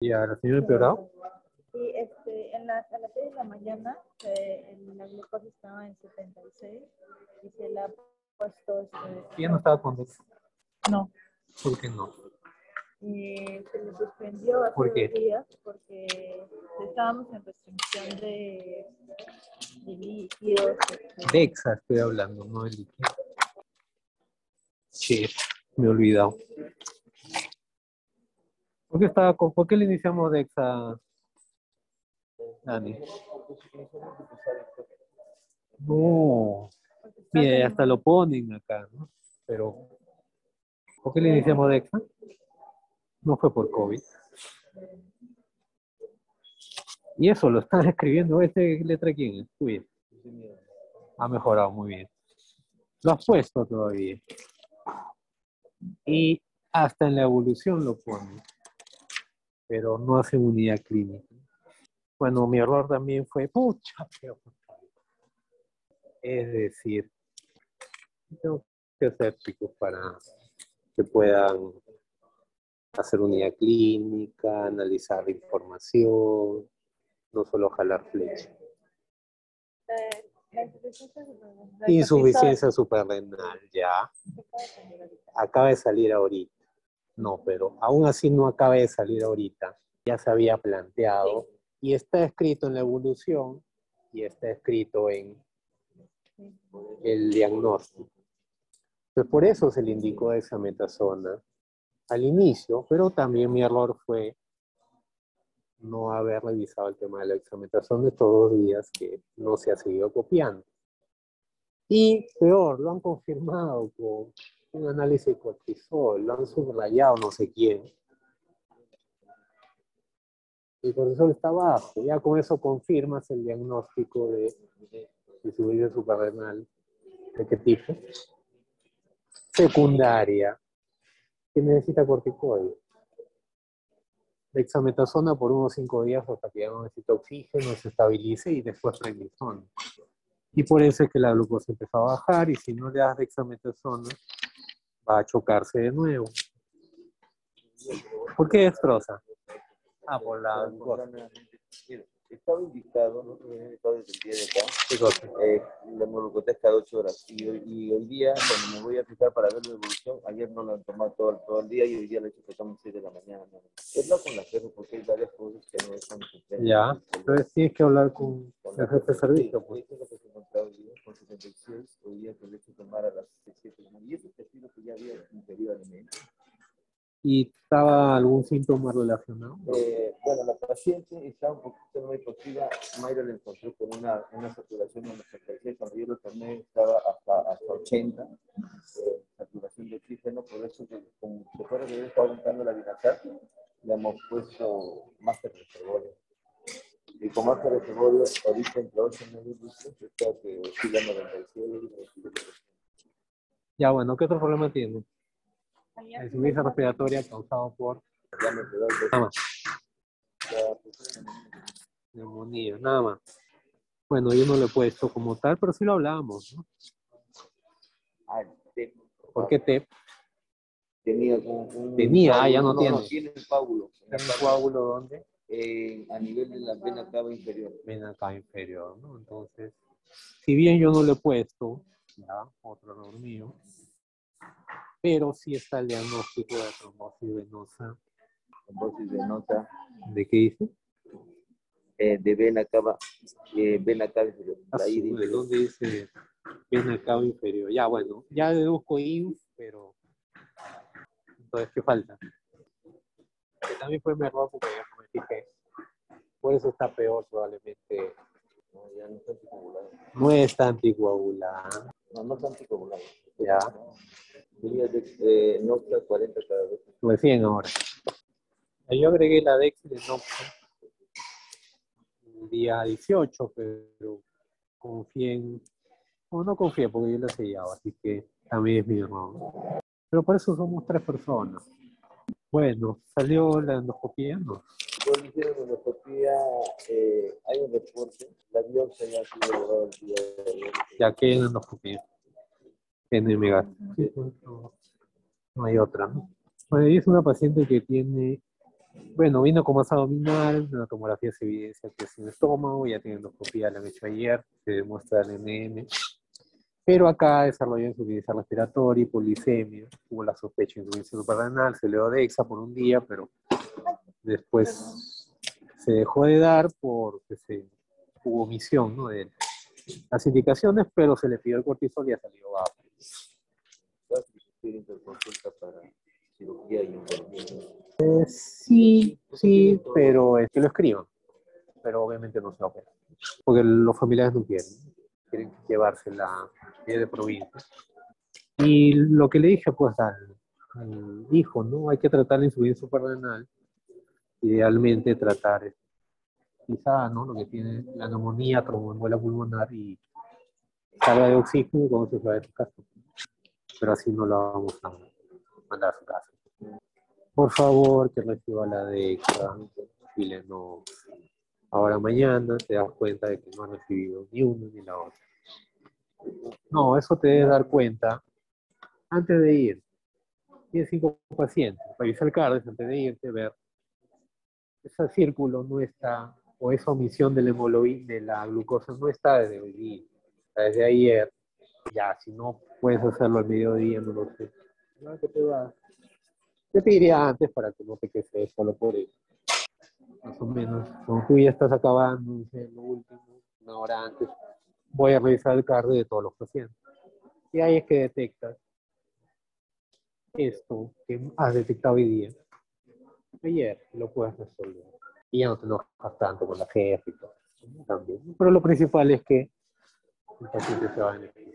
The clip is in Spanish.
Ya, la señora empeorado. Sí, este, en la, a las 6 de la mañana eh, la glucosa estaba en 76 y se le ha puesto este, Ya no estaba con Dexa. no ¿Por qué no? y se le suspendió hace ¿Por qué? días porque estábamos en restricción de, de líquidos. este, Dexa estoy hablando, no el líquido. Shit, me he olvidado. ¿Por qué, estaba con, ¿Por qué le iniciamos Dexa, Dani? No, como- hasta lo ponen acá, ¿no? Pero, ¿por qué le iniciamos Dexa? No fue por COVID. Y eso lo están escribiendo. ¿Este letra quién es? Ha mejorado muy bien. Lo has puesto todavía. Y hasta en la evolución lo pone. Pero no hace unidad clínica. Bueno, mi error también fue, pucha, pero- Es decir, tengo que hacer picos para que puedan hacer unidad clínica, analizar la información, no solo jalar flecha. eh, la insuficiencia Insuficiencia suprarrenal, ya. Acaba de salir ahorita. No, pero aún así no acaba de salir ahorita. Ya se había planteado y está escrito en la evolución y está escrito en el diagnóstico. Pues por eso se le indicó dexametasona al inicio, pero también mi error fue no haber revisado el tema de la dexametasona estos dos días que no se ha seguido copiando. Y peor, lo han confirmado con un análisis de cortisol, lo han subrayado no sé quién. El cortisol está bajo, ya con eso confirmas el diagnóstico de insuficiencia suprarrenal. ¿De qué tipo? Secundaria, que necesita corticoides. Dexametasona por unos 5 días hasta que ya no necesita oxígeno, se estabilice y después prednisona. Y por eso es que la glucosa empezó a bajar y si no le das dexametasona va a chocarse de nuevo. ¿Por qué destroza? Ah, por la glucosa. Estaba indicado, ¿no? He indicado desde el día de acá, eh, la hemoglucosa cada 8 horas. Y, hoy- y hoy día, cuando me voy a fijar para ver la evolución, ayer no la han tomado todo, todo el día y hoy día la he hecho que tomen 6 de la mañana. ¿no? Es lo con la jefe, porque hay varias cosas que no están. Ya, entonces tienes que hablar con Con el jefe de servicio. Sí, Pues. eso es lo que se encontraba hoy día, con 76, hoy día que le he hecho tomar a las 7 de la mañana. Y ese tejido que ya había anteriormente. ¿Y estaba algún síntoma relacionado? Eh, bueno, la paciente está un poquito muy positiva. Mayra la encontró con una, una saturación en 86. Cuando yo lo tomé estaba hasta, hasta 80, eh, saturación de oxígeno. Por eso, que, como se fuera que yo estaba aumentando la binacar, le hemos puesto máster de reservorio. Y con máster de reservorio, ahorita entre 8 y 9 litros, está que oscila 97 y 97. Ya, bueno, ¿qué otro problema tiene? Ayer Insuficiencia respiratoria causado por el Nada más. neumonía, nada más. Bueno, yo no lo he puesto como tal, pero sí lo hablábamos, ¿no? ¿Por qué TEP? Tenía un, un Tenía, ah, ya no no, tiene. No, tiene un coágulo. en la ¿Un coágulo dónde? eh, a nivel de la vena cava inferior. Ven acá inferior, ¿no? Entonces, si bien yo no lo he puesto, ya, otro error mío, pero sí está el diagnóstico de trombosis venosa. Trombosis venosa ¿De qué dice? eh, de vena cava, eh, vena cava inferior. Ah, inferior. ¿Dónde dice vena cava inferior? Ya, bueno, ya deduzco INF, pero entonces, ¿qué falta? Que también fue mi error porque yo no me fijé. Por eso está peor probablemente. No, ya no está anticoagulado. No está anticoagulada. No, no está anticoagulado. Ya. Tenía de, eh, Noxa 40 cada vez. Recién ahora. Yo agregué la Dex de Noxa el día 18, pero confié en... No, no confié porque yo lo he sellado, así que también es mi error. Pero por eso somos tres personas. Bueno, ¿salió la endoscopía? No. Cuando hicieron endoscopía, eh, hay un reporte. La biopsia ya ha sido lograda el día de ayer. Ya que en endoscopía. Gástrico. No, hay otra, ¿no? Bueno, y es una paciente que tiene Bueno, vino con masa abdominal, la tomografía se evidencia que es el estómago, ya tiene endoscopía, la han hecho ayer, se demuestra el NM. Pero acá desarrolló insuficiencia respiratoria polisemia. Hubo la sospecha de insuficiencia suprarrenal, se le dio Dexa por un día, pero después se dejó de dar porque se, hubo omisión de las indicaciones, pero se le pidió el cortisol y ha salido bajo. Eh, sí, sí, pero es que lo escriban. Pero obviamente no se va a operar. Porque los familiares no quieren. Quieren llevarse la de provincia. Y lo que le dije pues al, hijo, ¿no? Hay que tratar la insuficiencia suprarrenal. Idealmente tratar quizá, ¿no? Lo que tiene la neumonía, tromboembolia pulmonar y carga de oxígeno como se fue de su casa. Pero así no la vamos a mandar a su casa por favor, que reciba la DECA, Chile no. Ahora mañana te das cuenta de que no has recibido ni uno ni la otra. No, eso te debe dar cuenta antes de ir. Tienes cinco pacientes, revisa el cardio antes de irte, ver. Ese círculo no está, o esa omisión del hemoglobina, de la glucosa no está desde hoy día, está desde ayer. Ya, si no puedes hacerlo al mediodía, no lo sé. ¿Qué te va? Yo te diría antes para que no te quedes solo por eso. Más o menos, como tú ya estás acabando, lo último, una hora antes, voy a revisar el cardio de todos los pacientes. Y ahí es que detectas esto que has detectado hoy día. Ayer lo puedes resolver. Y ya no te enojas tanto con la jefa y todo. También. Pero lo principal es que el paciente se va a beneficiar.